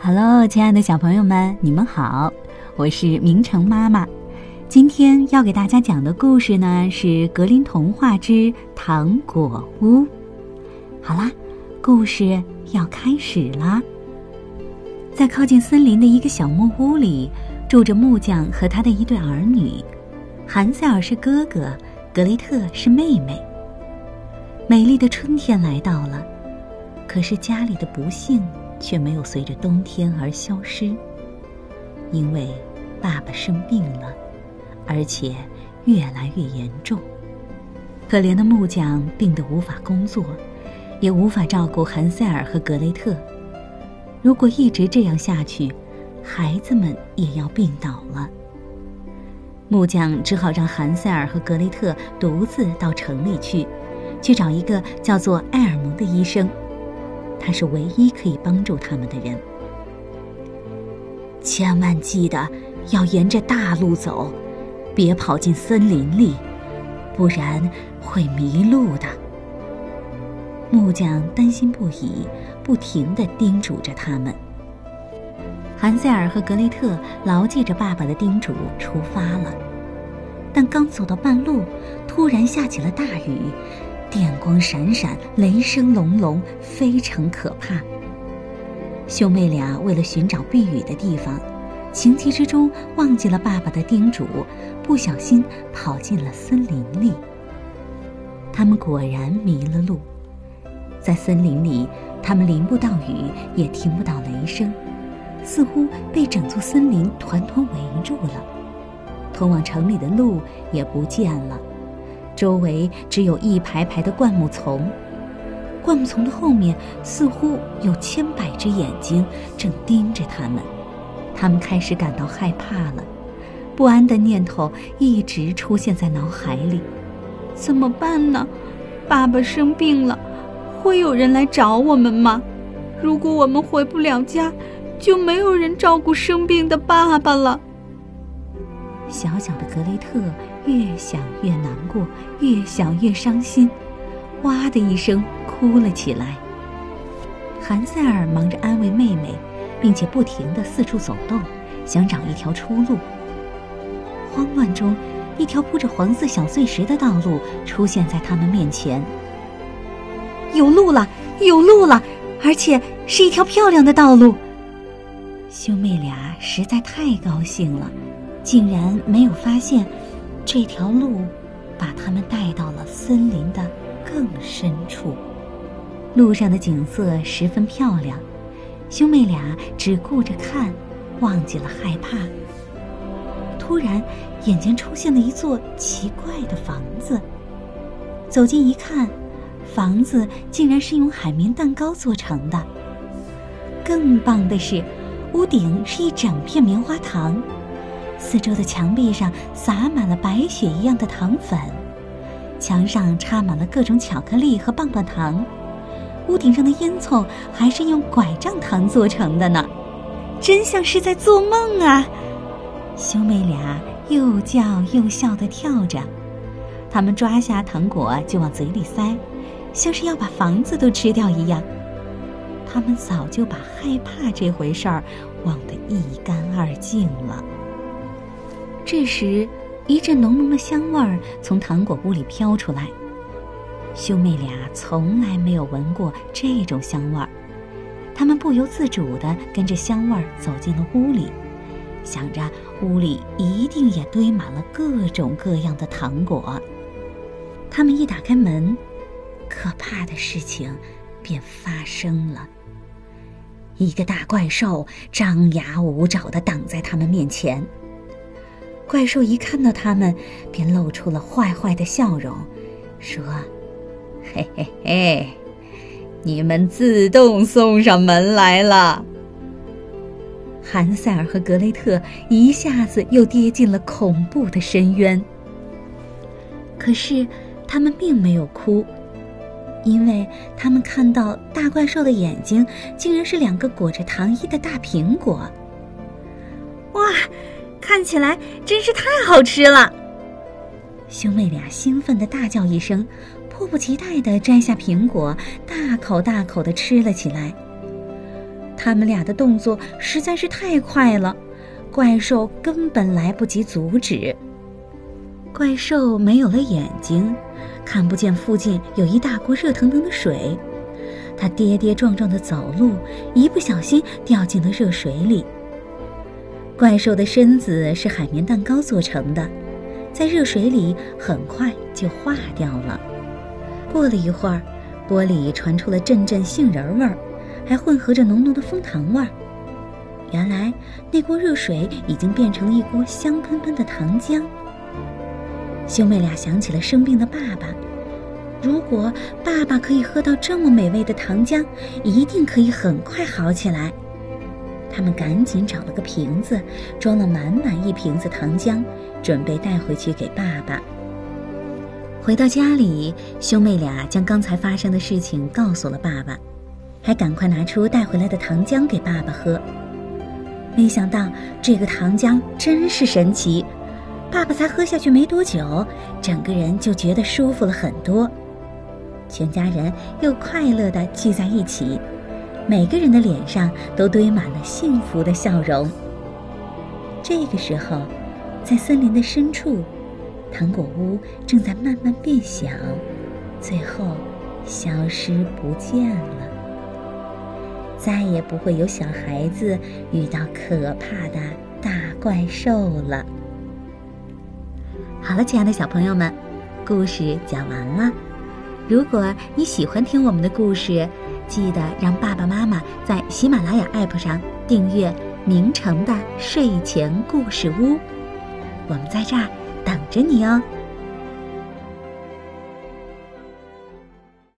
Hello，亲爱的小朋友们，你们好，我是明成妈妈。今天要给大家讲的故事呢，是《格林童话之糖果屋》。好啦，故事要开始啦。在靠近森林的一个小木屋里，住着木匠和他的一对儿女。韩塞尔是哥哥，格雷特是妹妹。美丽的春天来到了，可是家里的不幸。却没有随着冬天而消失，因为爸爸生病了，而且越来越严重。可怜的木匠病得无法工作，也无法照顾韩塞尔和格雷特。如果一直这样下去，孩子们也要病倒了。木匠只好让韩塞尔和格雷特独自到城里去，去找一个叫做埃尔蒙的医生。他是唯一可以帮助他们的人。千万记得要沿着大路走，别跑进森林里，不然会迷路的。木匠担心不已，不停的叮嘱着他们。韩塞尔和格雷特牢记着爸爸的叮嘱，出发了。但刚走到半路，突然下起了大雨。电光闪闪，雷声隆隆，非常可怕。兄妹俩为了寻找避雨的地方，情急之中忘记了爸爸的叮嘱，不小心跑进了森林里。他们果然迷了路，在森林里，他们淋不到雨，也听不到雷声，似乎被整座森林团团围住了。通往城里的路也不见了。周围只有一排排的灌木丛，灌木丛的后面似乎有千百只眼睛正盯着他们。他们开始感到害怕了，不安的念头一直出现在脑海里：怎么办呢？爸爸生病了，会有人来找我们吗？如果我们回不了家，就没有人照顾生病的爸爸了。小小的格雷特。越想越难过，越想越伤心，哇的一声哭了起来。韩塞尔忙着安慰妹妹，并且不停地四处走动，想找一条出路。慌乱中，一条铺着黄色小碎石的道路出现在他们面前。有路了，有路了，而且是一条漂亮的道路。兄妹俩实在太高兴了，竟然没有发现。这条路把他们带到了森林的更深处，路上的景色十分漂亮，兄妹俩只顾着看，忘记了害怕。突然，眼前出现了一座奇怪的房子。走近一看，房子竟然是用海绵蛋糕做成的。更棒的是，屋顶是一整片棉花糖。四周的墙壁上洒满了白雪一样的糖粉，墙上插满了各种巧克力和棒棒糖，屋顶上的烟囱还是用拐杖糖做成的呢，真像是在做梦啊！兄妹俩又叫又笑的跳着，他们抓下糖果就往嘴里塞，像是要把房子都吃掉一样。他们早就把害怕这回事儿忘得一干二净了。这时，一阵浓浓的香味儿从糖果屋里飘出来。兄妹俩从来没有闻过这种香味儿，他们不由自主地跟着香味儿走进了屋里，想着屋里一定也堆满了各种各样的糖果。他们一打开门，可怕的事情便发生了。一个大怪兽张牙舞爪地挡在他们面前。怪兽一看到他们，便露出了坏坏的笑容，说：“嘿嘿嘿，你们自动送上门来了。”韩塞尔和格雷特一下子又跌进了恐怖的深渊。可是，他们并没有哭，因为他们看到大怪兽的眼睛竟然是两个裹着糖衣的大苹果。哇！看起来真是太好吃了！兄妹俩兴奋的大叫一声，迫不及待的摘下苹果，大口大口的吃了起来。他们俩的动作实在是太快了，怪兽根本来不及阻止。怪兽没有了眼睛，看不见附近有一大锅热腾腾的水，它跌跌撞撞的走路，一不小心掉进了热水里。怪兽的身子是海绵蛋糕做成的，在热水里很快就化掉了。过了一会儿，锅里传出了阵阵杏仁味儿，还混合着浓浓的枫糖味儿。原来那锅热水已经变成了一锅香喷喷的糖浆。兄妹俩想起了生病的爸爸，如果爸爸可以喝到这么美味的糖浆，一定可以很快好起来。他们赶紧找了个瓶子，装了满满一瓶子糖浆，准备带回去给爸爸。回到家里，兄妹俩将刚才发生的事情告诉了爸爸，还赶快拿出带回来的糖浆给爸爸喝。没想到这个糖浆真是神奇，爸爸才喝下去没多久，整个人就觉得舒服了很多。全家人又快乐地聚在一起。每个人的脸上都堆满了幸福的笑容。这个时候，在森林的深处，糖果屋正在慢慢变小，最后消失不见了。再也不会有小孩子遇到可怕的大怪兽了。好了，亲爱的小朋友们，故事讲完了。如果你喜欢听我们的故事，记得让爸爸妈妈在喜马拉雅 APP 上订阅明成的睡前故事屋，我们在这儿等着你哦。